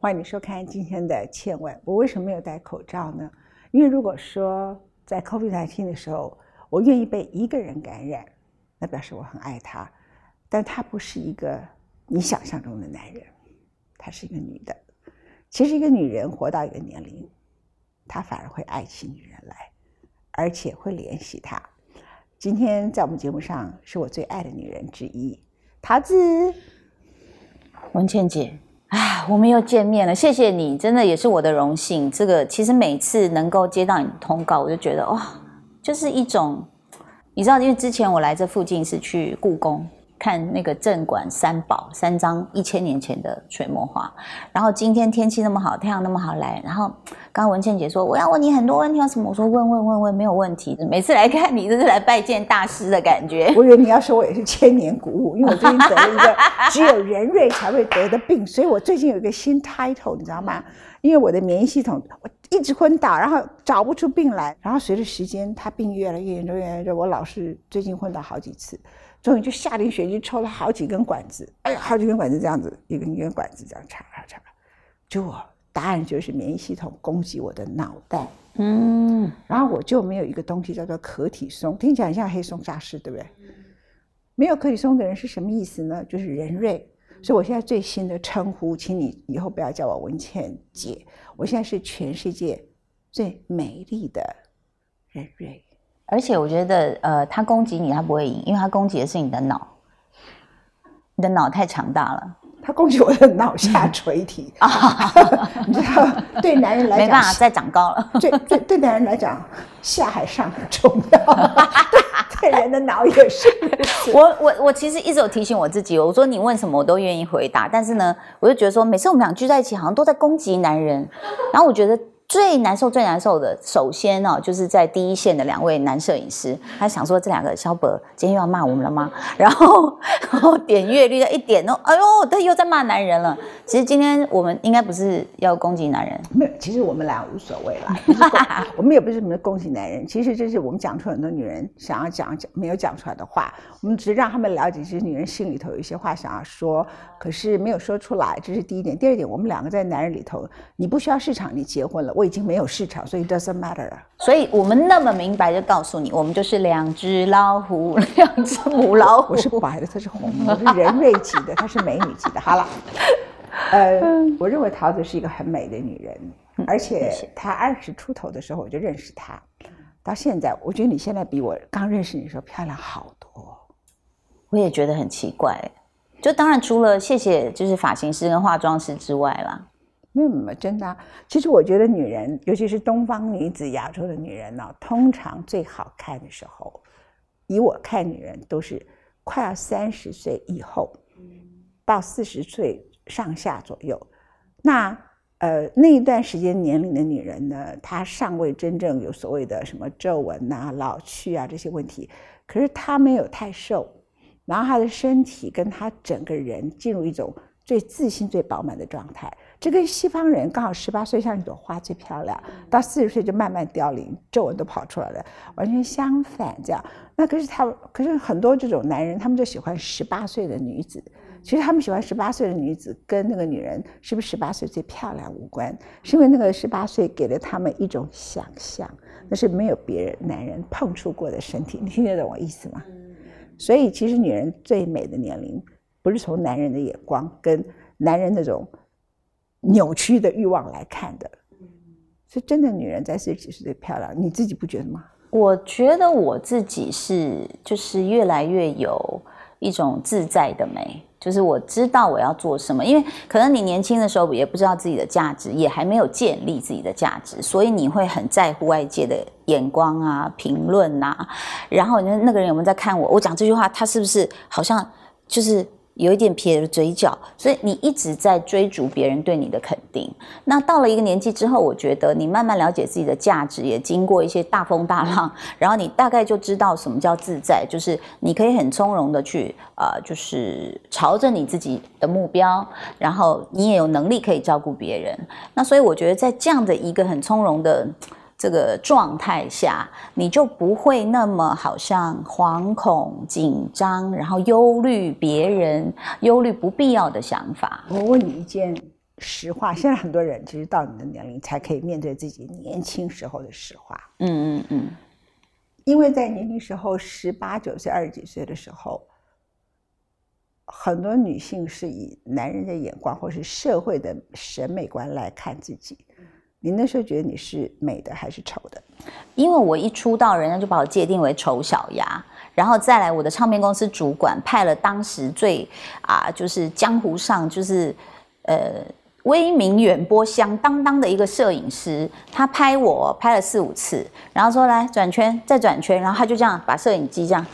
欢迎你收看今天的《千万》。我为什么没有戴口罩呢？因为如果说在 COVID-19 的时候，我愿意被一个人感染，那表示我很爱他。但他不是一个你想象中的男人，他是一个女的。其实一个女人活到一个年龄，她反而会爱起女人来，而且会怜惜她。今天在我们节目上是我最爱的女人之一，桃子。文倩姐，啊，我们又见面了，谢谢你，真的也是我的荣幸。这个其实每次能够接到你通告，我就觉得哇，就是一种，你知道，因为之前我来这附近是去故宫。看那个镇馆三宝三张一千年前的水墨画，然后今天天气那么好，太阳那么好来，然后刚刚文倩姐说我要问你很多问题，什么？我说问问问问没有问题，每次来看你都是来拜见大师的感觉。我以为你要说我也是千年古物，因为我最近得了一个 只有人瑞才会得的病，所以我最近有一个新 title，你知道吗？因为我的免疫系统我一直昏倒，然后找不出病来，然后随着时间他病越来越严重，越来越重，我老是最近昏倒好几次。终于就下定决心抽了好几根管子，哎呀，好几根管子这样子，一根一根管子这样插插插，就我答案就是免疫系统攻击我的脑袋，嗯，然后我就没有一个东西叫做可体松，听起来像黑松沙士，对不对？没有可体松的人是什么意思呢？就是人瑞，所以我现在最新的称呼，请你以后不要叫我文倩姐，我现在是全世界最美丽的人瑞。而且我觉得，呃，他攻击你，他不会赢，因为他攻击的是你的脑，你的脑太强大了。他攻击我的脑下垂体啊，你知道，对男人来讲没办法再长高了。对对，对男人来讲，下海上很重要。对人的脑也是。我我我其实一直有提醒我自己，我说你问什么我都愿意回答，但是呢，我就觉得说，每次我们俩聚在一起，好像都在攻击男人，然后我觉得。最难受、最难受的，首先呢，就是在第一线的两位男摄影师，他想说这两个小伯今天又要骂我们了吗？然后，然后点阅率一点哦，哎呦，他又在骂男人了。其实今天我们应该不是要攻击男人，其实我们俩无所谓啦。我们也不是什么恭喜男人，其实这是我们讲出很多女人想要讲讲没有讲出来的话，我们只是让他们了解，其实女人心里头有一些话想要说，可是没有说出来，这是第一点。第二点，我们两个在男人里头，你不需要市场，你结婚了。我已经没有市场，所以 doesn't matter 啊。所以我们那么明白就告诉你，我们就是两只老虎，两只母老虎。我是白的，它是红的，我是人瑞级的，她是美女级的。好了，呃，我认为桃子是一个很美的女人，而且她二十出头的时候我就认识她，到现在，我觉得你现在比我刚认识你的时候漂亮好多。我也觉得很奇怪，就当然除了谢谢就是发型师跟化妆师之外啦。没有没有，真的。其实我觉得女人，尤其是东方女子、亚洲的女人呢，通常最好看的时候，以我看女人都是快要三十岁以后，到四十岁上下左右。那呃那一段时间年龄的女人呢，她尚未真正有所谓的什么皱纹啊、老去啊这些问题，可是她没有太瘦，然后她的身体跟她整个人进入一种最自信、最饱满的状态。这跟西方人刚好十八岁像一朵花最漂亮，到四十岁就慢慢凋零，皱纹都跑出来了，完全相反。这样，那可是他，可是很多这种男人，他们就喜欢十八岁的女子。其实他们喜欢十八岁的女子，跟那个女人是不是十八岁最漂亮无关，是因为那个十八岁给了他们一种想象，那是没有别人男人碰触过的身体。你听得懂我意思吗？所以其实女人最美的年龄，不是从男人的眼光跟男人那种。扭曲的欲望来看的，是真的女人在四十几岁最漂亮，你自己不觉得吗？我觉得我自己是，就是越来越有一种自在的美，就是我知道我要做什么。因为可能你年轻的时候也不知道自己的价值，也还没有建立自己的价值，所以你会很在乎外界的眼光啊、评论呐。然后那那个人有没有在看我？我讲这句话，他是不是好像就是？有一点撇着嘴角，所以你一直在追逐别人对你的肯定。那到了一个年纪之后，我觉得你慢慢了解自己的价值，也经过一些大风大浪，然后你大概就知道什么叫自在，就是你可以很从容的去呃，就是朝着你自己的目标，然后你也有能力可以照顾别人。那所以我觉得在这样的一个很从容的。这个状态下，你就不会那么好像惶恐、紧张，然后忧虑别人、忧虑不必要的想法。我问你一件实话。现在很多人其实到你的年龄才可以面对自己年轻时候的实话。嗯嗯嗯，因为在年轻时候，十八九岁、二十几岁的时候，很多女性是以男人的眼光或是社会的审美观来看自己。你那时候觉得你是美的还是丑的？因为我一出道，人家就把我界定为丑小鸭，然后再来我的唱片公司主管派了当时最啊，就是江湖上就是呃威名远播响当当的一个摄影师，他拍我拍了四五次，然后说来转圈再转圈，然后他就这样把摄影机这样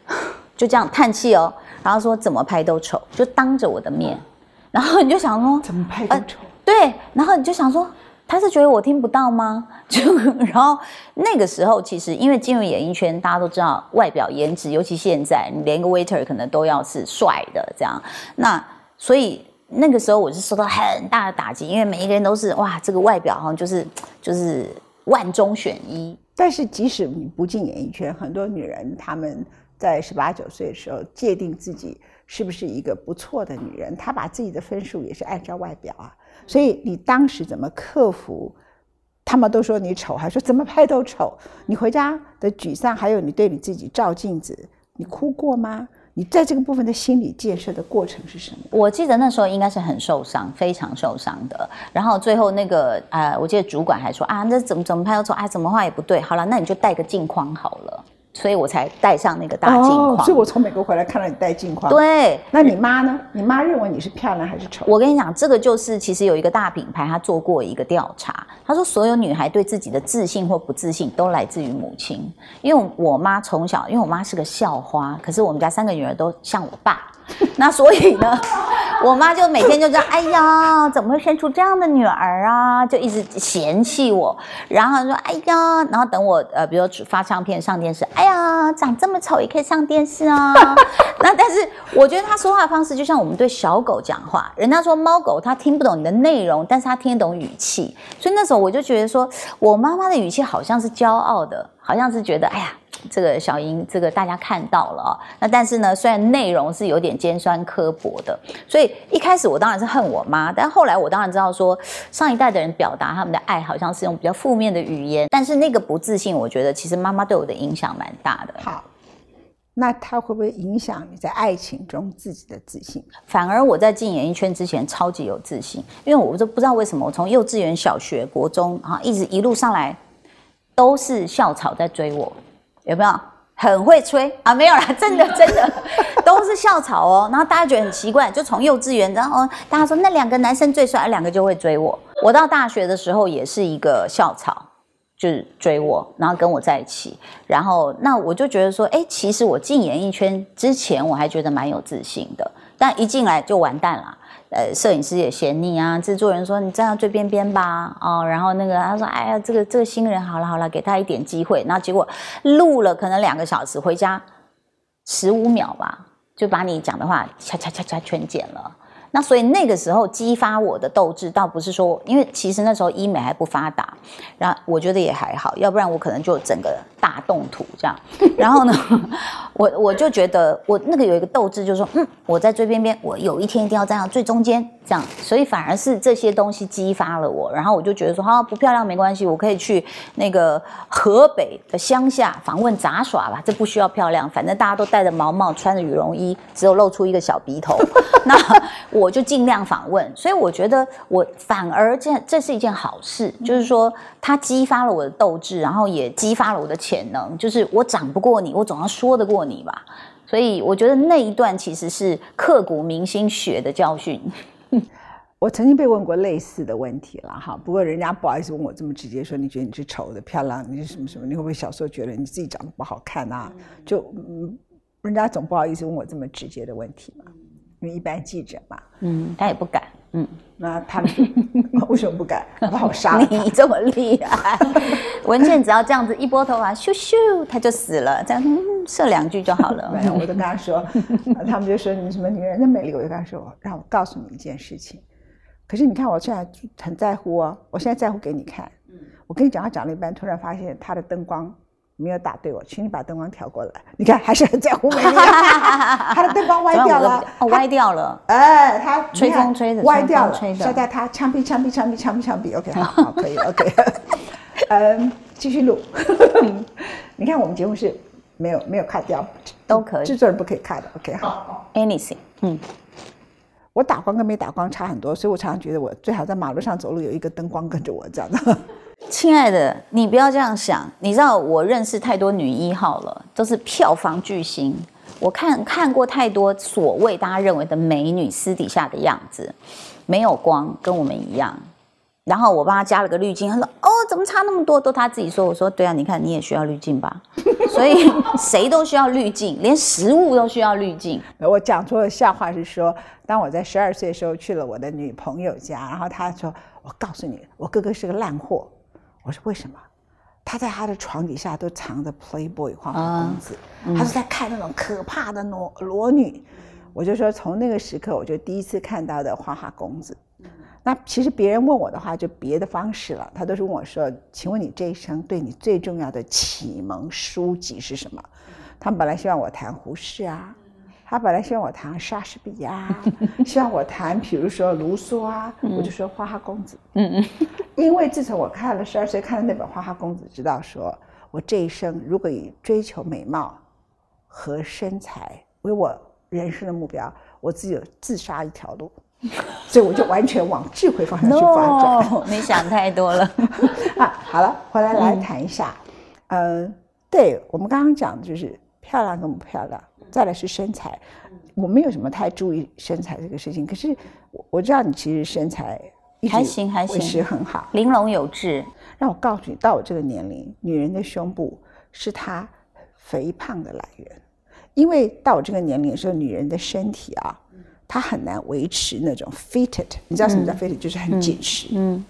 就这样叹气哦，然后说怎么拍都丑，就当着我的面，然后你就想说怎么拍都丑，对，然后你就想说。他是觉得我听不到吗？就然后那个时候，其实因为进入演艺圈，大家都知道外表颜值，尤其现在，你连个 waiter 可能都要是帅的这样。那所以那个时候我是受到很大的打击，因为每一个人都是哇，这个外表好像就是就是万中选一。但是即使你不进演艺圈，很多女人她们在十八九岁的时候界定自己是不是一个不错的女人，她把自己的分数也是按照外表啊。所以你当时怎么克服？他们都说你丑，还说怎么拍都丑。你回家的沮丧，还有你对你自己照镜子，你哭过吗？你在这个部分的心理建设的过程是什么？我记得那时候应该是很受伤，非常受伤的。然后最后那个呃，我记得主管还说啊，那怎么怎么拍都丑，啊，怎么画也不对。好了，那你就戴个镜框好了。所以我才戴上那个大镜框。所以我从美国回来看到你戴镜框。对，那你妈呢？你妈认为你是漂亮还是丑？我跟你讲，这个就是其实有一个大品牌，他做过一个调查，他说所有女孩对自己的自信或不自信都来自于母亲。因为我妈从小，因为我妈是个校花，可是我们家三个女儿都像我爸，那所以呢。我妈就每天就这样，哎呀，怎么会生出这样的女儿啊？就一直嫌弃我，然后说，哎呀，然后等我呃，比如发唱片上电视，哎呀，长这么丑也可以上电视啊。那但是我觉得她说话方式就像我们对小狗讲话，人家说猫狗它听不懂你的内容，但是它听得懂语气，所以那时候我就觉得说我妈妈的语气好像是骄傲的，好像是觉得，哎呀。这个小英，这个大家看到了啊。那但是呢，虽然内容是有点尖酸刻薄的，所以一开始我当然是恨我妈，但后来我当然知道说，上一代的人表达他们的爱，好像是用比较负面的语言。但是那个不自信，我觉得其实妈妈对我的影响蛮大的。好，那他会不会影响你在爱情中自己的自信？反而我在进演艺圈之前超级有自信，因为我都不知道为什么，我从幼稚园、小学、国中啊，一直一路上来都是校草在追我。有没有很会吹啊？没有啦，真的 真的都是校草哦。然后大家觉得很奇怪，就从幼稚园，然后大家说那两个男生最帅，两个就会追我。我到大学的时候也是一个校草，就是追我，然后跟我在一起。然后那我就觉得说，哎，其实我进演艺圈之前，我还觉得蛮有自信的，但一进来就完蛋了。呃，摄影师也嫌你啊，制作人说你站到最边边吧，哦，然后那个他说，哎呀，这个这个新人好了好了，给他一点机会，那结果录了可能两个小时，回家十五秒吧，就把你讲的话掐掐掐掐全剪了。那所以那个时候激发我的斗志，倒不是说，因为其实那时候医美还不发达，然后我觉得也还好，要不然我可能就整个大动土这样。然后呢，我我就觉得我那个有一个斗志，就是说，嗯，我在最边边，我有一天一定要站到最中间，这样。所以反而是这些东西激发了我，然后我就觉得说，好不漂亮没关系，我可以去那个河北的乡下访问杂耍吧，这不需要漂亮，反正大家都戴着毛毛，穿着羽绒衣，只有露出一个小鼻头，那。我就尽量访问，所以我觉得我反而这这是一件好事，就是说它激发了我的斗志，然后也激发了我的潜能。就是我长不过你，我总要说得过你吧。所以我觉得那一段其实是刻骨铭心血的教训。我曾经被问过类似的问题了哈，不过人家不好意思问我这么直接说，你觉得你是丑的、漂亮，你是什么什么？你会不会小时候觉得你自己长得不好看啊？就嗯，人家总不好意思问我这么直接的问题嘛。因为一般记者嘛，嗯，他也不敢，嗯，那他们 为什么不敢？把我杀你这么厉害，文倩只要这样子一拨头发，咻咻，他就死了，这样射两句就好了。没有，我就跟他说，他们就说你什么女人的美丽，我就跟他说，让我告诉你一件事情。可是你看我现在很在乎哦，我现在在乎给你看。我跟你讲，他讲了一半，突然发现他的灯光没有打对我，请你把灯光调过来。你看，还是很在乎美丽。他的灯光歪掉了，哦，歪掉了。哎，他吹风吹的歪掉了。现在他枪毙，枪毙，枪毙，枪毙，枪毙。OK，好，好，可以，OK。嗯，继续录。你看，我们节目是没有没有卡掉，都可以。制作人不可以卡的。OK，好。Anything，嗯。我打光跟没打光差很多，所以我常常觉得我最好在马路上走路有一个灯光跟着我这样的。亲爱的，你不要这样想。你知道我认识太多女一号了，都是票房巨星。我看看过太多所谓大家认为的美女私底下的样子，没有光，跟我们一样。然后我帮她加了个滤镜，她说：“哦，怎么差那么多？”都她自己说。我说：“对啊，你看你也需要滤镜吧？所以谁都需要滤镜，连食物都需要滤镜。”我讲出的笑话是说。当我在十二岁的时候去了我的女朋友家，然后他说：“我告诉你，我哥哥是个烂货。”我说：“为什么？”他在他的床底下都藏着 Playboy 花花公子，他是在看那种可怕的裸裸女。我就说，从那个时刻，我就第一次看到的花花公子。那其实别人问我的话，就别的方式了。他都是问我说：“请问你这一生对你最重要的启蒙书籍是什么？”他们本来希望我谈胡适啊。他本来希望我谈莎士比亚，希望我谈，比如说卢梭啊，我就说花花公子。嗯嗯，因为自从我看了十二岁看的那本花花公子，知道说我这一生如果以追求美貌和身材为我人生的目标，我自己有自杀一条路，所以我就完全往智慧方向去发展。你想太多了 啊！好了，回来来谈一下。嗯，对我们刚刚讲的就是漂亮跟不漂亮。再来是身材，我没有什么太注意身材这个事情。可是我我知道你其实身材还行还行，是很好，玲珑有致。让我告诉你，到我这个年龄，女人的胸部是她肥胖的来源。因为到我这个年龄的时候，女人的身体啊，她很难维持那种 fitted。你知道什么叫 fitted？就是很紧实。嗯。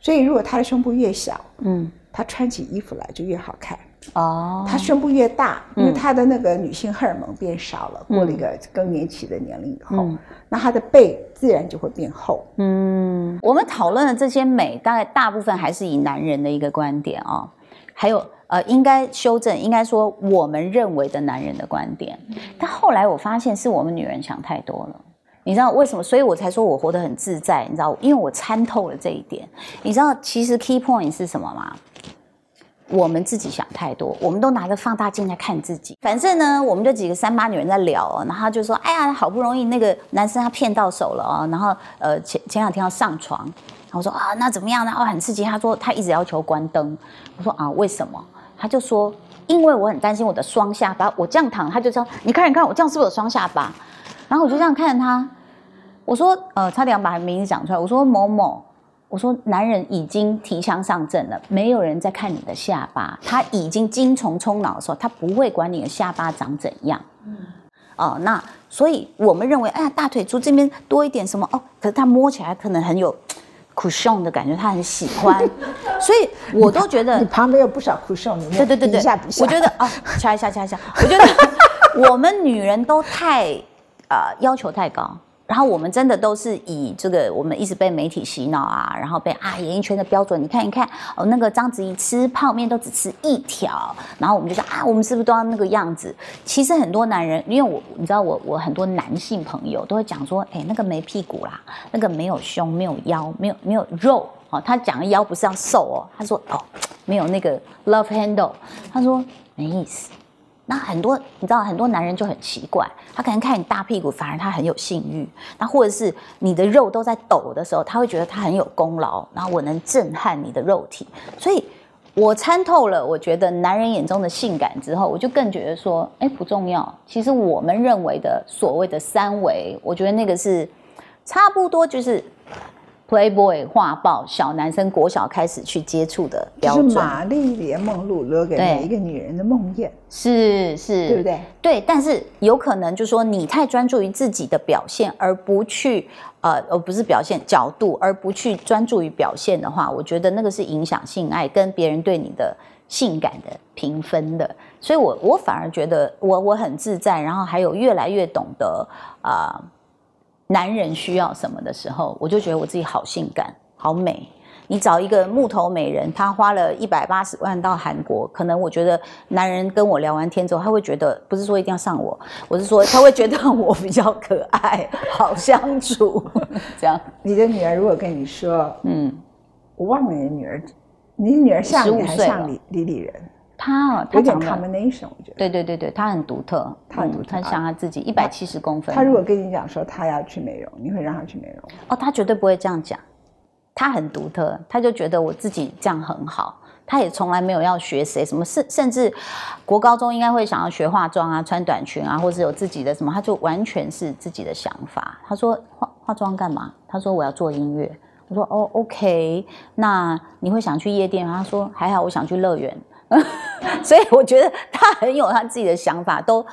所以如果她的胸部越小，嗯，她穿起衣服来就越好看。哦，她胸部越大，因为她的那个女性荷尔蒙变少了，过了一个更年期的年龄以后，那她的背自然就会变厚。嗯，我们讨论的这些美，大概大部分还是以男人的一个观点啊，还有呃，应该修正，应该说我们认为的男人的观点。但后来我发现是我们女人想太多了，你知道为什么？所以我才说我活得很自在，你知道，因为我参透了这一点。你知道其实 key point 是什么吗？我们自己想太多，我们都拿着放大镜在看自己。反正呢，我们就几个三八女人在聊哦，然后就说：“哎呀，好不容易那个男生他骗到手了哦。”然后呃前前两天要上床，然后说啊那怎么样呢？哦很刺激。他说他一直要求关灯。我说啊为什么？他就说因为我很担心我的双下巴。我这样躺，他就说你看你看我这样是不是有双下巴？然后我就这样看着他，我说呃差点把名字讲出来。我说某某。我说，男人已经提枪上阵了，没有人在看你的下巴，他已经精虫充脑的时候，他不会管你的下巴长怎样。嗯，哦，那所以我们认为，哎呀，大腿粗这边多一点什么哦，可是他摸起来可能很有 cushion 的感觉，他很喜欢，所以我都觉得你旁边有不少 cushion，对对对对，我觉得啊，掐一下掐一下，我觉得我们女人都太呃要求太高。然后我们真的都是以这个，我们一直被媒体洗脑啊，然后被啊演艺圈的标准，你看一看哦，那个章子怡吃泡面都只吃一条，然后我们就说啊，我们是不是都要那个样子？其实很多男人，因为我你知道我我很多男性朋友都会讲说，哎，那个没屁股啦，那个没有胸，没有腰，没有没有肉哦。他讲的腰不是要瘦哦，他说哦，没有那个 love handle，他说没意思。那很多你知道，很多男人就很奇怪，他可能看你大屁股，反而他很有性欲；那或者是你的肉都在抖的时候，他会觉得他很有功劳，然后我能震撼你的肉体。所以我参透了，我觉得男人眼中的性感之后，我就更觉得说，哎，不重要。其实我们认为的所谓的三维，我觉得那个是差不多就是。Playboy 画报，小男生国小开始去接触的标准。是玛丽莲梦露留给每一个女人的梦魇。是是，对不对？对，但是有可能就是说，你太专注于自己的表现，而不去呃，而不是表现角度，而不去专注于表现的话，我觉得那个是影响性爱跟别人对你的性感的评分的。所以我我反而觉得我我很自在，然后还有越来越懂得啊。男人需要什么的时候，我就觉得我自己好性感、好美。你找一个木头美人，她花了一百八十万到韩国，可能我觉得男人跟我聊完天之后，他会觉得不是说一定要上我，我是说他会觉得我比较可爱，好相处，这样。你的女儿如果跟你说，嗯，我忘了你的女儿，你女儿像你还像李李李人？她有点 combination，我觉得。对对对对，他很独特，他很独特，她像他自己一百七十公分。他如果跟你讲说他要去美容，你会让他去美容？哦，他绝对不会这样讲。他很独特，他就觉得我自己这样很好。他也从来没有要学谁什么，甚甚至国高中应该会想要学化妆啊，穿短裙啊，或者有自己的什么，他就完全是自己的想法。他说化化妆干嘛？他说我要做音乐。我说哦，OK，那你会想去夜店吗？她说还好，我想去乐园。所以我觉得他很有他自己的想法，都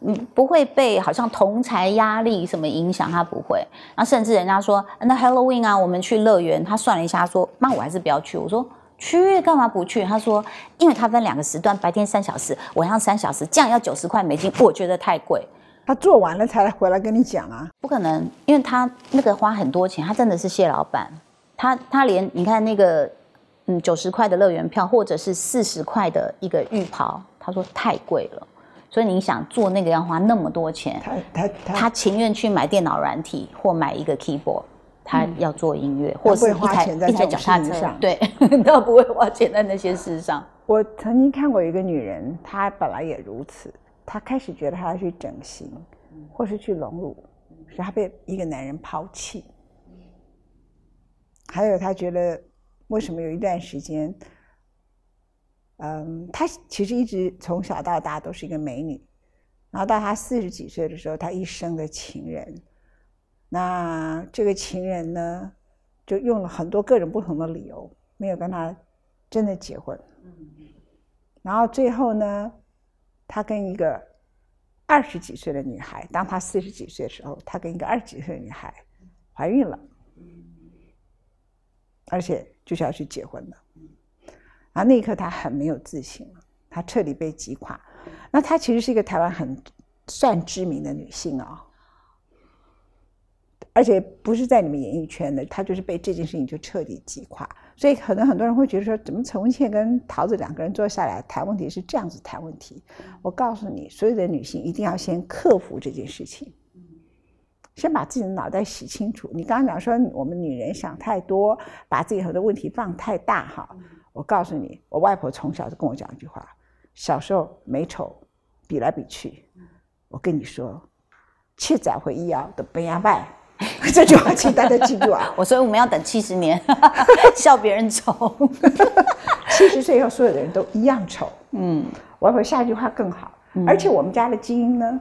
嗯不会被好像同才压力什么影响，他不会。然后甚至人家说那 Halloween 啊，我们去乐园，他算了一下说，妈我还是不要去。我说去干嘛不去？他说因为他分两个时段，白天三小时，晚上三小时，这样要九十块美金，我觉得太贵。他做完了才回来跟你讲啊？不可能，因为他那个花很多钱，他真的是谢老板，他他连你看那个。嗯，九十块的乐园票，或者是四十块的一个浴袍，他说太贵了，所以你想做那个要花那么多钱，他他他情愿去买电脑软体或买一个 keyboard，他要做音乐，或是一台一台脚踏车，对，他不会花钱在那些事上。我曾经看过一个女人，她本来也如此，她开始觉得她要去整形，或是去隆乳，是她被一个男人抛弃，还有她觉得。为什么有一段时间，嗯，她其实一直从小到大都是一个美女，然后到她四十几岁的时候，她一生的情人，那这个情人呢，就用了很多各种不同的理由，没有跟她真的结婚。然后最后呢，她跟一个二十几岁的女孩，当她四十几岁的时候，她跟一个二十几岁的女孩怀孕了，而且。就是要去结婚了，然后那一刻他很没有自信了，他彻底被击垮。那她其实是一个台湾很算知名的女性啊，而且不是在你们演艺圈的，她就是被这件事情就彻底击垮。所以可能很多人会觉得说，怎么陈文茜跟桃子两个人坐下来谈问题是这样子谈问题？我告诉你，所有的女性一定要先克服这件事情。先把自己的脑袋洗清楚。你刚刚讲说我们女人想太多，把自己很多问题放太大哈。我告诉你，我外婆从小就跟我讲一句话：小时候美丑比来比去，我跟你说，七载回忆啊的本牙拜。这句话请大家记住啊。我说我们要等七十年，笑别人丑。七十岁以后，所有的人都一样丑。嗯，我外婆下一句话更好，而且我们家的基因呢？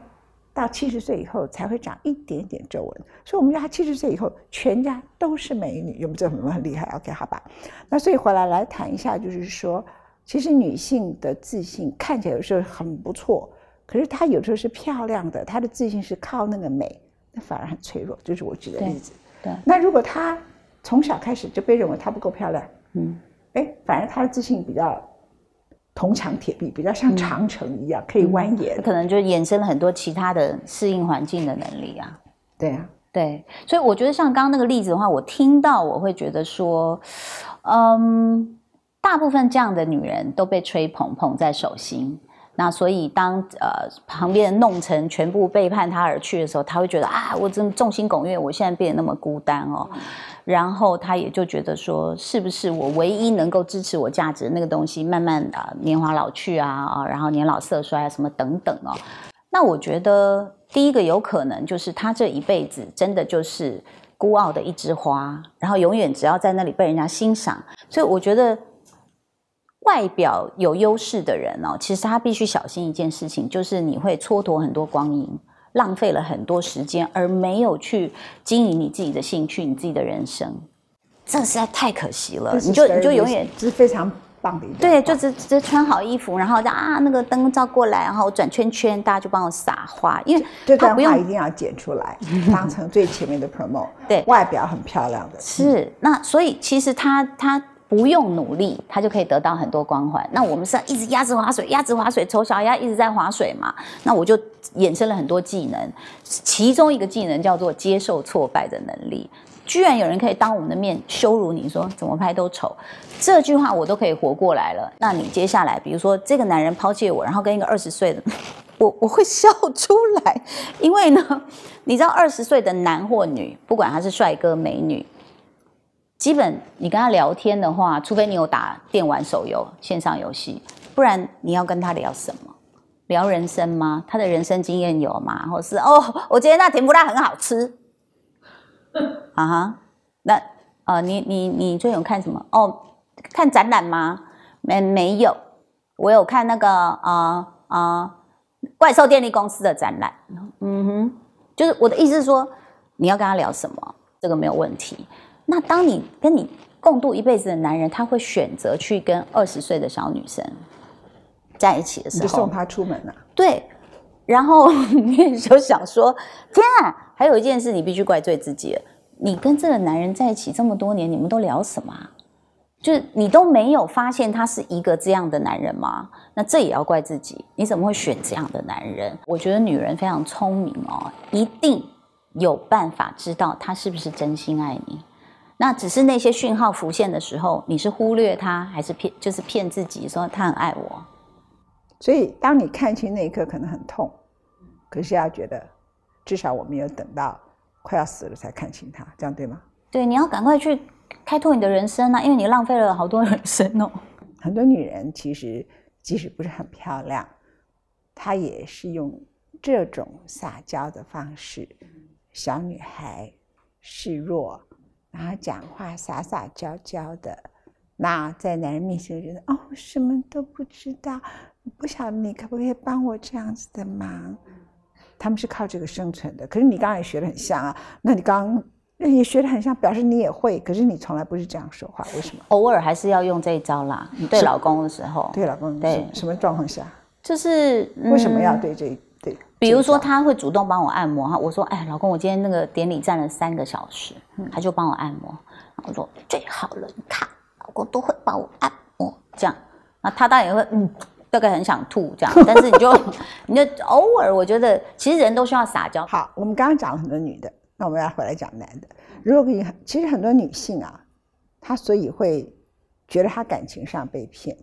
到七十岁以后才会长一点点皱纹，所以我们家七十岁以后全家都是美女，有没有这很很厉害？OK，好吧。那所以回来来谈一下，就是说，其实女性的自信看起来有时候很不错，可是她有时候是漂亮的，她的自信是靠那个美，那反而很脆弱。就是我举的例子。对。那如果她从小开始就被认为她不够漂亮，嗯，哎，反而她的自信比较。铜墙铁壁，比较像长城一样可以蜿蜒，可能就衍生了很多其他的适应环境的能力啊。对啊，对，所以我觉得像刚刚那个例子的话，我听到我会觉得说，嗯，大部分这样的女人都被吹捧捧在手心，那所以当呃旁边弄成全部背叛他而去的时候，他会觉得啊，我这么众星拱月，我现在变得那么孤单哦。然后他也就觉得说，是不是我唯一能够支持我价值的那个东西，慢慢的年华老去啊啊，然后年老色衰啊什么等等哦。那我觉得第一个有可能就是他这一辈子真的就是孤傲的一枝花，然后永远只要在那里被人家欣赏。所以我觉得外表有优势的人哦，其实他必须小心一件事情，就是你会蹉跎很多光阴。浪费了很多时间，而没有去经营你自己的兴趣、你自己的人生，这实在太可惜了。你就你就永远是非常棒的一对，就只只穿好衣服，然后啊那个灯照过来，然后转圈圈，大家就帮我撒花。因为这段话一定要剪出来，当成最前面的 promo。对，外表很漂亮的。是那，所以其实他他。不用努力，他就可以得到很多光环。那我们是一直鸭子划水，鸭子划水，丑小鸭一直在划水嘛？那我就衍生了很多技能，其中一个技能叫做接受挫败的能力。居然有人可以当我们的面羞辱你说怎么拍都丑，这句话我都可以活过来了。那你接下来，比如说这个男人抛弃我，然后跟一个二十岁的，我我会笑出来，因为呢，你知道二十岁的男或女，不管他是帅哥美女，基本你跟他聊天的话，除非你有打电玩手游线上游戏，不然你要跟他聊什么？聊人生吗？他的人生经验有吗？或是哦，我觉得那甜不辣很好吃。啊哈，那呃，你你你最近有看什么？哦，看展览吗？没没有，我有看那个啊啊怪兽电力公司的展览。嗯哼，就是我的意思是说，你要跟他聊什么，这个没有问题。那当你跟你共度一辈子的男人，他会选择去跟二十岁的小女生在一起的时候，就送他出门了。对，然后你就想说，天啊！还有一件事，你必须怪罪自己。你跟这个男人在一起这么多年，你们都聊什么？就是你都没有发现他是一个这样的男人吗？那这也要怪自己。你怎么会选这样的男人？我觉得女人非常聪明哦，一定有办法知道他是不是真心爱你。那只是那些讯号浮现的时候，你是忽略他，还是骗？就是骗自己说他很爱我。所以，当你看清那一刻，可能很痛，可是要觉得。至少我没有等到快要死了才看清他，这样对吗？对，你要赶快去开拓你的人生啊，因为你浪费了好多人生哦。很多女人其实即使不是很漂亮，她也是用这种撒娇的方式，小女孩示弱，然后讲话撒撒娇娇的，那在男人面前觉得哦，什么都不知道，不晓得你可不可以帮我这样子的忙。他们是靠这个生存的，可是你刚刚也学的很像啊。那你刚刚也学的很像，表示你也会，可是你从来不是这样说话，为什么？偶尔还是要用这一招啦。你对老公的时候，对老公，对什么状况下？就是为什么要对这对？比如说他会主动帮我按摩哈，我说哎，老公，我今天那个典礼站了三个小时，他就帮我按摩。我说最好了，你看，老公都会帮我按摩，这样，那他当然也会嗯。大概很想吐这样，但是你就你就偶尔，我觉得其实人都需要撒娇。好，我们刚刚讲了很多女的，那我们要回来讲男的。如果你其实很多女性啊，她所以会觉得她感情上被骗，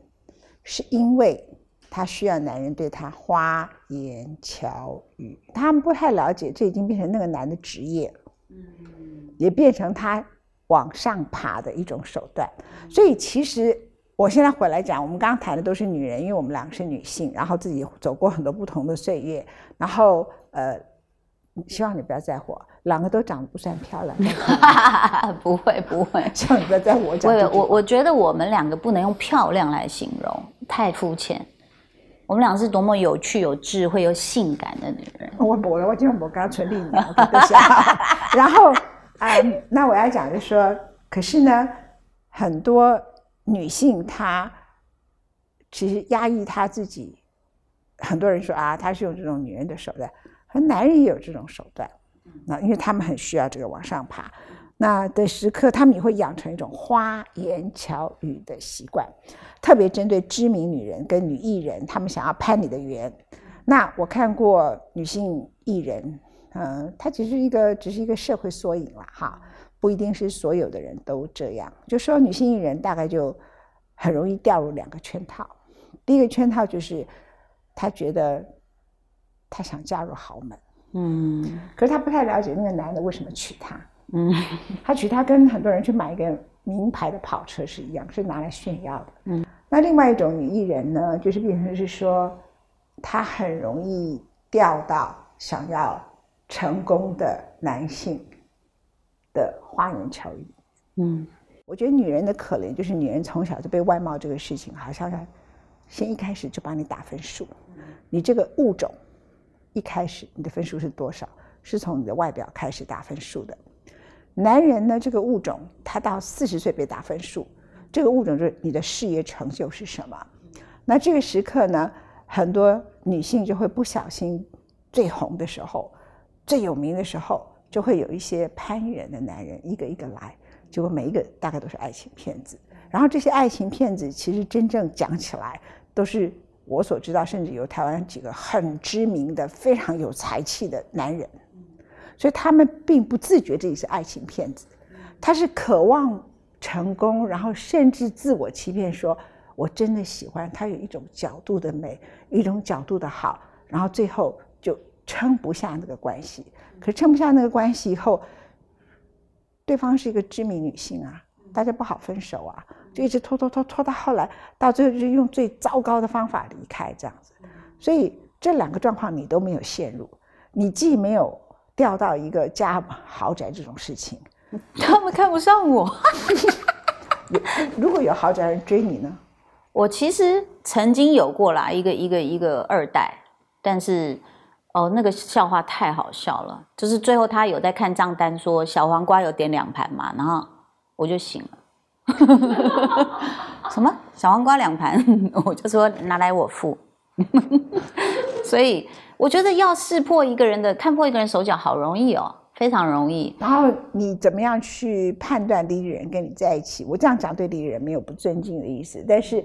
是因为她需要男人对她花言巧语，他们不太了解，这已经变成那个男的职业也变成他往上爬的一种手段。所以其实。我现在回来讲，我们刚刚谈的都是女人，因为我们两个是女性，然后自己走过很多不同的岁月，然后呃，希望你不要在乎，两个都长得不算漂亮，不会不会，希望你不要在乎我讲。我我我觉得我们两个不能用漂亮来形容，太肤浅。我们俩是多么有趣、有智慧又性感的女人。我我我今天我刚刚纯利苗，然后啊，那我要讲就说，可是呢，很多。女性她其实压抑她自己，很多人说啊，她是用这种女人的手段，和男人也有这种手段，那因为他们很需要这个往上爬，那的时刻他们也会养成一种花言巧语的习惯，特别针对知名女人跟女艺人，他们想要攀你的缘。那我看过女性艺人，嗯，她只是一个只是一个社会缩影了哈。不一定是所有的人都这样，就说女性艺人大概就很容易掉入两个圈套。第一个圈套就是，她觉得她想嫁入豪门，嗯，可是她不太了解那个男的为什么娶她，嗯，他其实他跟很多人去买一个名牌的跑车是一样，是拿来炫耀的，嗯。那另外一种女艺人呢，就是变成是说，她很容易钓到想要成功的男性。的花言巧语，嗯，我觉得女人的可怜就是女人从小就被外貌这个事情，好像先一开始就帮你打分数，你这个物种一开始你的分数是多少，是从你的外表开始打分数的。男人呢，这个物种他到四十岁被打分数，这个物种就是你的事业成就是什么。那这个时刻呢，很多女性就会不小心最红的时候，最有名的时候。就会有一些攀援的男人一个一个来，结果每一个大概都是爱情骗子。然后这些爱情骗子其实真正讲起来，都是我所知道，甚至有台湾几个很知名的、非常有才气的男人。所以他们并不自觉自己是爱情骗子，他是渴望成功，然后甚至自我欺骗，说我真的喜欢他有一种角度的美，一种角度的好，然后最后就撑不下那个关系。可是撑不下那个关系以后，对方是一个知名女性啊，大家不好分手啊，就一直拖拖拖拖到后来，到最后就是用最糟糕的方法离开这样子。所以这两个状况你都没有陷入，你既没有掉到一个家豪宅这种事情，他们看不上我。有如果有豪宅人追你呢？我其实曾经有过啦，一个一个一个二代，但是哦，那个笑话太好笑了，就是最后他有在看账单，说小黄瓜有点两盘嘛，然后我就醒了，什么？小黄瓜两盘，我就说拿来我付，所以我觉得要识破一个人的看破一个人手脚好容易哦，非常容易。然后你怎么样去判断李李人跟你在一起？我这样讲对李李人没有不尊敬的意思，但是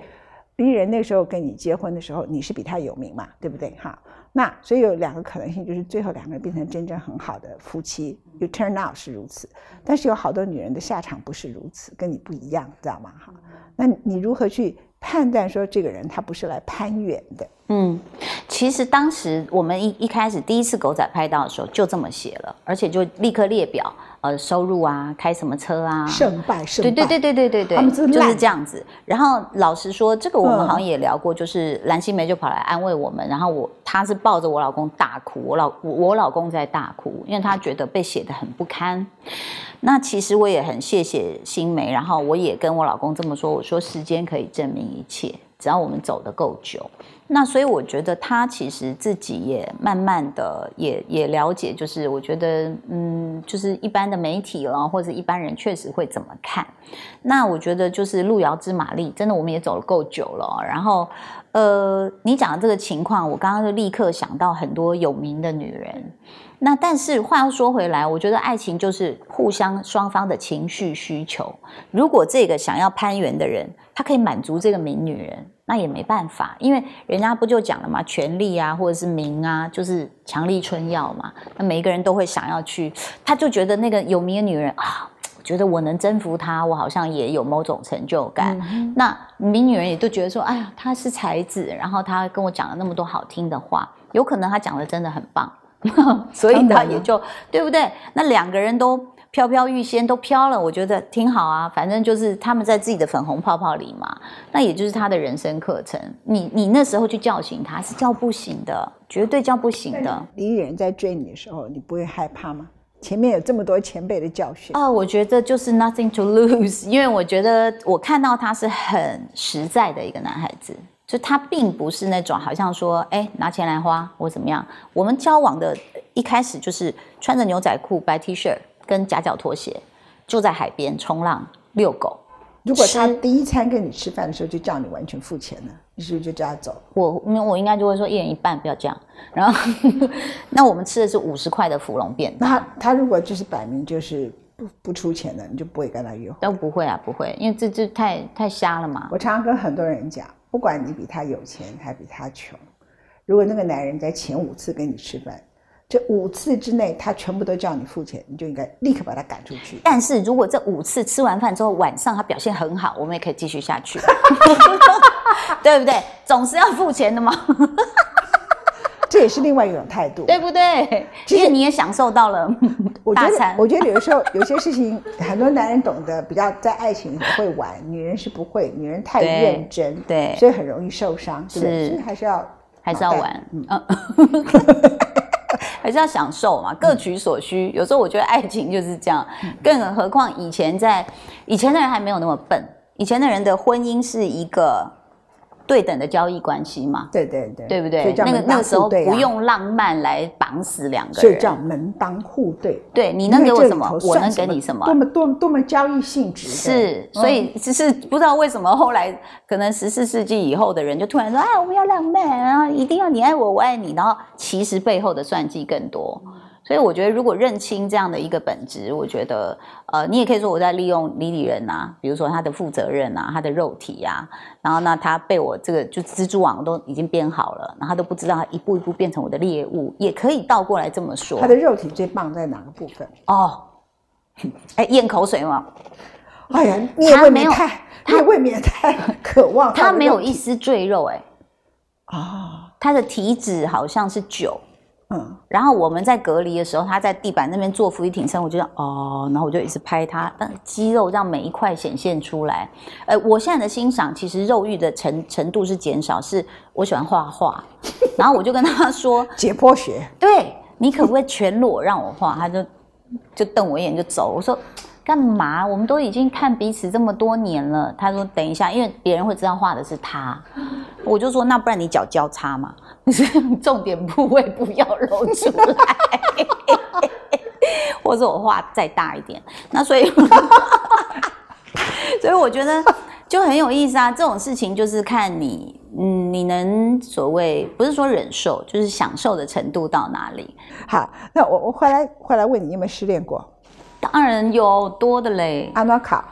李李人那时候跟你结婚的时候，你是比他有名嘛，对不对？哈，那所以有两个可能性，就是最后两个人变成真正很好的夫妻，you turn out 是如此，但是有好多女人的下场不是如此，跟你不一样，知道吗？哈，那你如何去判断说这个人他不是来攀援的？嗯，其实当时我们一一开始第一次狗仔拍到的时候就这么写了，而且就立刻列表，呃，收入啊，开什么车啊，胜败胜败，对对对对对对对，就是这样子。然后老实说，这个我们嗯好像也聊过，就是蓝心梅就跑来安慰我们，然后我她是抱着我老公大哭，我老我我老公在大哭，因为他觉得被写的很不堪。那其实我也很谢谢心梅，然后我也跟我老公这么说，我说时间可以证明一切，只要我们走得够久。那所以我觉得他其实自己也慢慢的也也了解，就是我觉得嗯，就是一般的媒体了，或者一般人确实会怎么看。那我觉得就是路遥知马力，真的我们也走了够久了。然后呃，你讲的这个情况，我刚刚就立刻想到很多有名的女人。那但是话又说回来，我觉得爱情就是互相双方的情绪需求。如果这个想要攀援的人，他可以满足这个名女人，那也没办法，因为人家不就讲了嘛，权力啊，或者是名啊，就是强力春药嘛。那每一个人都会想要去，他就觉得那个有名的女人啊，我觉得我能征服她，我好像也有某种成就感。那名女人也都觉得说，哎呀，她是才子，然后她跟我讲了那么多好听的话，有可能她讲的真的很棒。所以当然了他也就对不对？那两个人都飘飘欲仙，都飘了，我觉得挺好啊。反正就是他们在自己的粉红泡泡里嘛，那也就是他的人生课程。你你那时候去叫醒他是叫不醒的，绝对叫不醒的。李李人在追你的时候，你不会害怕吗？前面有这么多前辈的教训，啊，我觉得就是 nothing to lose，因为我觉得我看到他是很实在的一个男孩子，就他并不是那种好像说，哎，拿钱来花或怎么样。我们交往的一开始就是穿着牛仔裤、白 T 恤跟夹脚拖鞋，就在海边冲浪、遛狗。如果他第一餐跟你吃饭的时候就叫你完全付钱了，你是不是就叫他走？我因为我应该就会说一人一半，不要这样。然后，那我们吃的是五十块的芙蓉便当。那他他如果就是摆明就是不不出钱的，你就不会跟他约会。都不会啊，不会，因为这这太太瞎了嘛。我常常跟很多人讲，不管你比他有钱还比他穷，如果那个男人在前五次跟你吃饭，这五次之内他全部都叫你付钱，你就应该立刻把他赶出去。但是如果这五次吃完饭之后，晚上他表现很好，我们也可以继续下去，对不对？总是要付钱的嘛，这也是另外一种态度。对不对？其实你也享受到了我觉得大餐，。我觉得有的时候有些事情，很多男人懂得比较在爱情里会玩，女人是不会，女人太对认真，对所以很容易受伤，对不对？是所以还是要还是要玩，嗯，还是要享受嘛，各取所需。有时候我觉得爱情就是这样，更何况以前在以前的人还没有那么笨，以前的人的婚姻是一个对等的交易关系嘛，对对对，对不对？那个那个时候不用浪漫来绑死两个所以，叫门当户对。对你能给我什么我能给你什么多。么多么多么交易性质的，是，所以嗯只是不知道为什么后来可能十四世纪以后的人就突然说，啊，我们要浪漫，然后一定要你爱我，我爱你，然后其实背后的算计更多。所以我觉得，如果认清这样的一个本质，我觉得，呃，你也可以说我在利用李李人啊，比如说他的负责任啊，他的肉体呀、然后那他被我这个就蜘蛛网都已经编好了，然后他都不知道他一步一步变成我的猎物，也可以倒过来这么说。他的肉体最棒在哪个部分？哦，哎，咽口水吗。哎呀，你也未免太，你也未免太 渴望。他没有一丝赘肉，哎，啊，他的体脂好像是九。嗯，然后我们在隔离的时候，他在地板那边做俯卧挺身，我就哦，然后我就一直拍他，但肌肉让每一块显现出来。呃，我现在的欣赏其实肉欲的程程度是减少，是我喜欢画画，然后我就跟他说 解剖学，对你可不可以全裸让我画？他就就瞪我一眼就走。我说干嘛？我们都已经看彼此这么多年了。他说等一下，因为别人会知道画的是他。我就说那不然你脚交叉嘛。重点部位不要露出来，或者我画再大一点。那所以，所以我觉得就很有意思啊。这种事情就是看你，嗯，你能所谓不是说忍受，就是享受的程度到哪里。好，那我我回来回来问你，有没有失恋过？当然有多的嘞。安诺卡，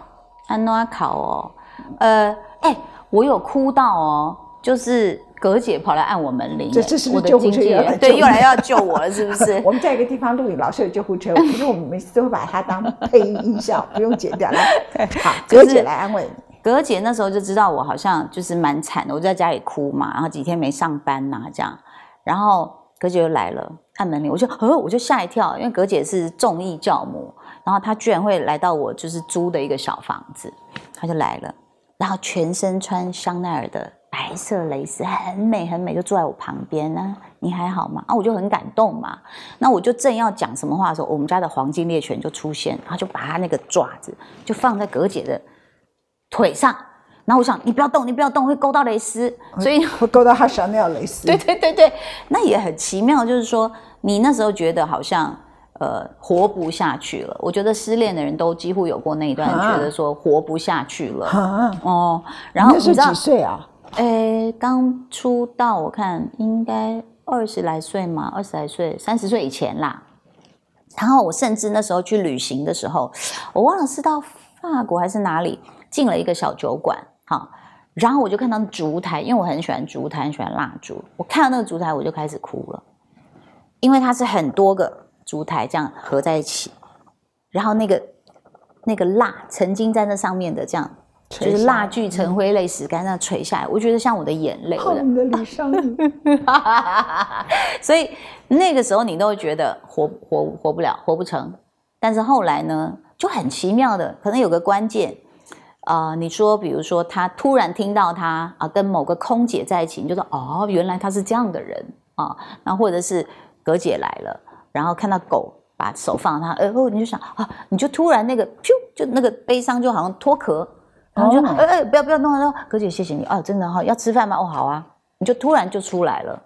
安诺卡哦，呃，哎，我有哭到哦，就是。葛姐跑来按我门铃，这这是不是救护车对，又来要救我了，是不是？我们在一个地方录影，老是有救护车，可是我们每次都会把它当配音音效，不用剪掉。来，好，葛姐来安慰你。葛姐那时候就知道我好像就是蛮惨的，我就在家里哭嘛，然后几天没上班呐，这样。然后葛姐就来了，按门铃，我就呃，我就吓一跳，因为葛姐是众艺教母，然后她居然会来到我就是租的一个小房子，她就来了，然后全身穿香奈儿的。白色蕾丝很美很美，就坐在我旁边呢。你还好吗？啊，我就很感动嘛。那我就正要讲什么话的时候，我们家的黄金猎犬就出现，然后就把它那个爪子就放在葛姐的腿上。然后我想，你不要动，你不要动，会勾到蕾丝，所以会勾到他想要蕾丝。对对对对，那也很奇妙，就是说你那时候觉得好像呃活不下去了。我觉得失恋的人都几乎有过那一段，觉得说活不下去了。哦，然后你是几岁啊？诶，刚出道，我看应该二十来岁嘛，二十来岁，三十岁以前啦。然后我甚至那时候去旅行的时候，我忘了是到法国还是哪里，进了一个小酒馆，哈，然后我就看到烛台，因为我很喜欢烛台，很喜欢蜡烛。我看到那个烛台，我就开始哭了，因为它是很多个烛台这样合在一起，然后那个那个蜡曾经在那上面的这样。就是蜡炬成灰泪始干，那垂下来，我觉得像我的眼泪。你的李商隐。所以那个时候你都会觉得活活活不了，活不成。但是后来呢，就很奇妙的，可能有个关键啊，你说，比如说他突然听到他啊跟某个空姐在一起，你就说哦，原来他是这样的人啊。那或者是葛姐来了，然后看到狗把手放他，然后你就想啊，你就突然那个噗，就那个悲伤就好像脱壳。然后就哎哎，不要不要弄了，葛姐谢谢你啊，真的哈，要吃饭吗？哦，好啊，你就突然就出来了，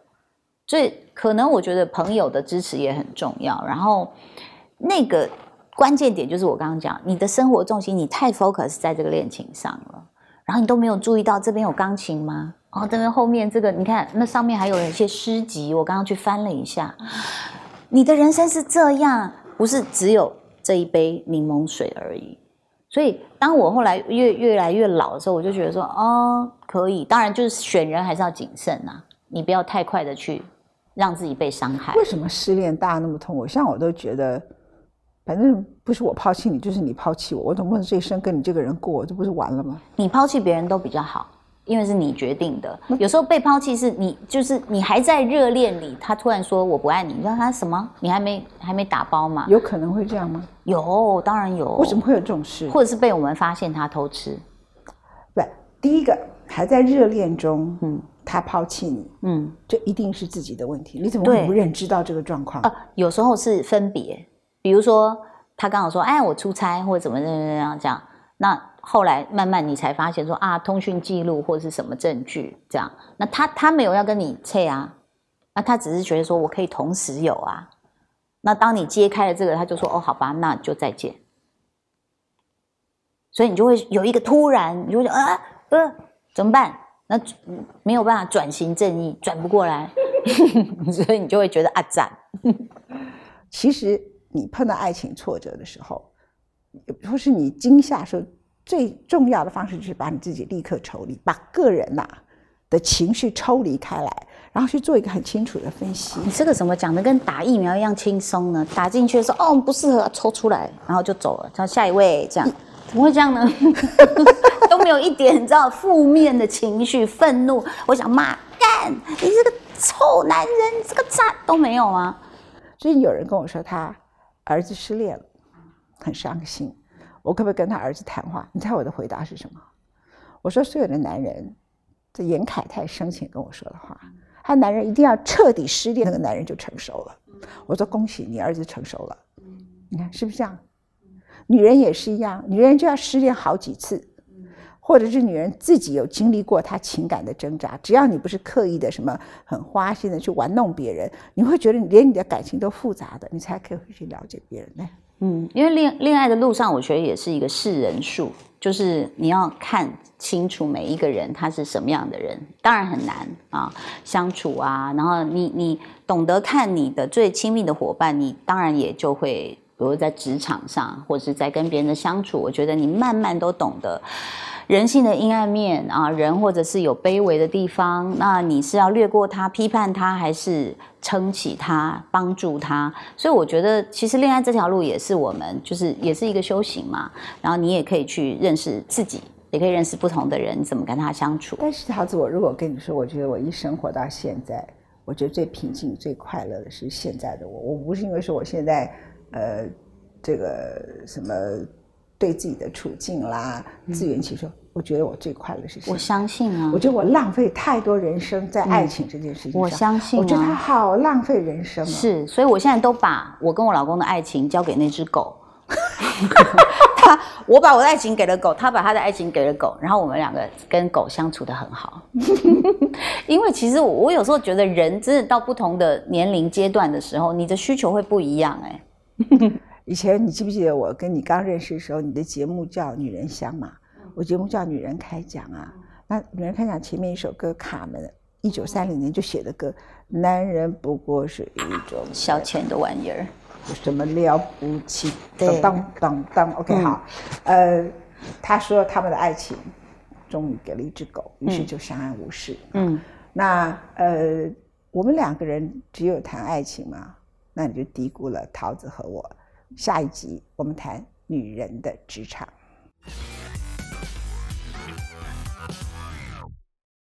所以可能我觉得朋友的支持也很重要。然后那个关键点就是我刚刚讲，你的生活重心你太 focus 在这个恋情上了，然后你都没有注意到这边有钢琴吗？哦，这边后面这个你看，那上面还有一些诗集，我刚刚去翻了一下，你的人生是这样，不是只有这一杯柠檬水而已。所以，当我后来越越来越老的时候，我就觉得说，哦，可以。当然，就是选人还是要谨慎呐，你不要太快的去让自己被伤害。为什么失恋大家那么痛苦？像我都觉得，反正不是我抛弃你，就是你抛弃我，我总不能这一生跟你这个人过，这不是完了吗？你抛弃别人都比较好。因为是你决定的，有时候被抛弃是你，就是你还在热恋里，他突然说我不爱你，你知道他什么？你还没还没打包吗？有可能会这样吗？有，当然有。为什么会有这种事？或者是被我们发现他偷吃？对，第一个还在热恋中，嗯，他抛弃你，嗯，这一定是自己的问题。你怎么会不认知到这个状况？啊，有时候是分别，比如说他刚好说，哎，我出差或者怎么怎么怎样这样，那。后来慢慢你才发现说啊，通讯记录或者是什么证据这样，那他他没有要跟你切啊，那他只是觉得说我可以同时有啊，那当你揭开了这个，他就说哦好吧，那就再见。所以你就会有一个突然，你就会啊呃怎么办？那没有办法转型正义，转不过来，所以你就会觉得啊赞。其实你碰到爱情挫折的时候，或是你惊吓说。最重要的方式就是把你自己立刻抽离，把个人呐的情绪抽离开来，然后去做一个很清楚的分析。你这个怎么讲的跟打疫苗一样轻松呢？打进去说哦不适合，抽出来，然后就走了，叫下一位这样，怎么会这样呢？都没有一点你知道负面的情绪、愤怒，我想骂干你这个臭男人，你这个渣都没有吗？最近有人跟我说他儿子失恋了，很伤心。我可不可以跟他儿子谈话？你猜我的回答是什么？我说所有的男人，这严凯泰生前跟我说的话，他男人一定要彻底失恋，那个男人就成熟了。我说恭喜你儿子成熟了，你看是不是这样？女人也是一样，女人就要失恋好几次，或者是女人自己有经历过她情感的挣扎。只要你不是刻意的什么很花心的去玩弄别人，你会觉得你连你的感情都复杂的，你才可以去了解别人呢。嗯，因为恋恋爱的路上，我觉得也是一个视人数，就是你要看清楚每一个人他是什么样的人，当然很难啊相处啊。然后你你懂得看你的最亲密的伙伴，你当然也就会，比如在职场上或者是在跟别人的相处，我觉得你慢慢都懂得。人性的阴暗面啊，人或者是有卑微的地方，那你是要略过他、批判他，还是撑起他、帮助他？所以我觉得，其实恋爱这条路也是我们，就是也是一个修行嘛。然后你也可以去认识自己，也可以认识不同的人，怎么跟他相处。但是桃子，我如果跟你说，我觉得我一生活到现在，我觉得最平静、最快乐的是现在的我。我不是因为说我现在，呃，这个什么。对自己的处境啦，自圆其说，我觉得我最快乐是。我相信啊，我觉得我浪费太多人生在爱情这件事情上。我相信，我觉得他好浪费人生。是，所以我现在都把我跟我老公的爱情交给那只狗。他，我把我的爱情给了狗，他把他的爱情给了狗，然后我们两个跟狗相处的很好。因为其实我，我有时候觉得人真的到不同的年龄阶段的时候，你的需求会不一样哎。以前你记不记得我跟你刚认识的时候，你的节目叫《女人香》嘛？我节目叫《女人开讲》啊。那《女人开讲》前面一首歌，卡门一九三零年就写的歌，男人不过是一种消遣的玩意儿，有什么了不起？当当当当，OK，好。呃，他说他们的爱情终于给了一只狗，于是就相安无事。嗯，那呃，我们两个人只有谈爱情嘛？那你就低估了桃子和我。下一集我们谈女人的职场。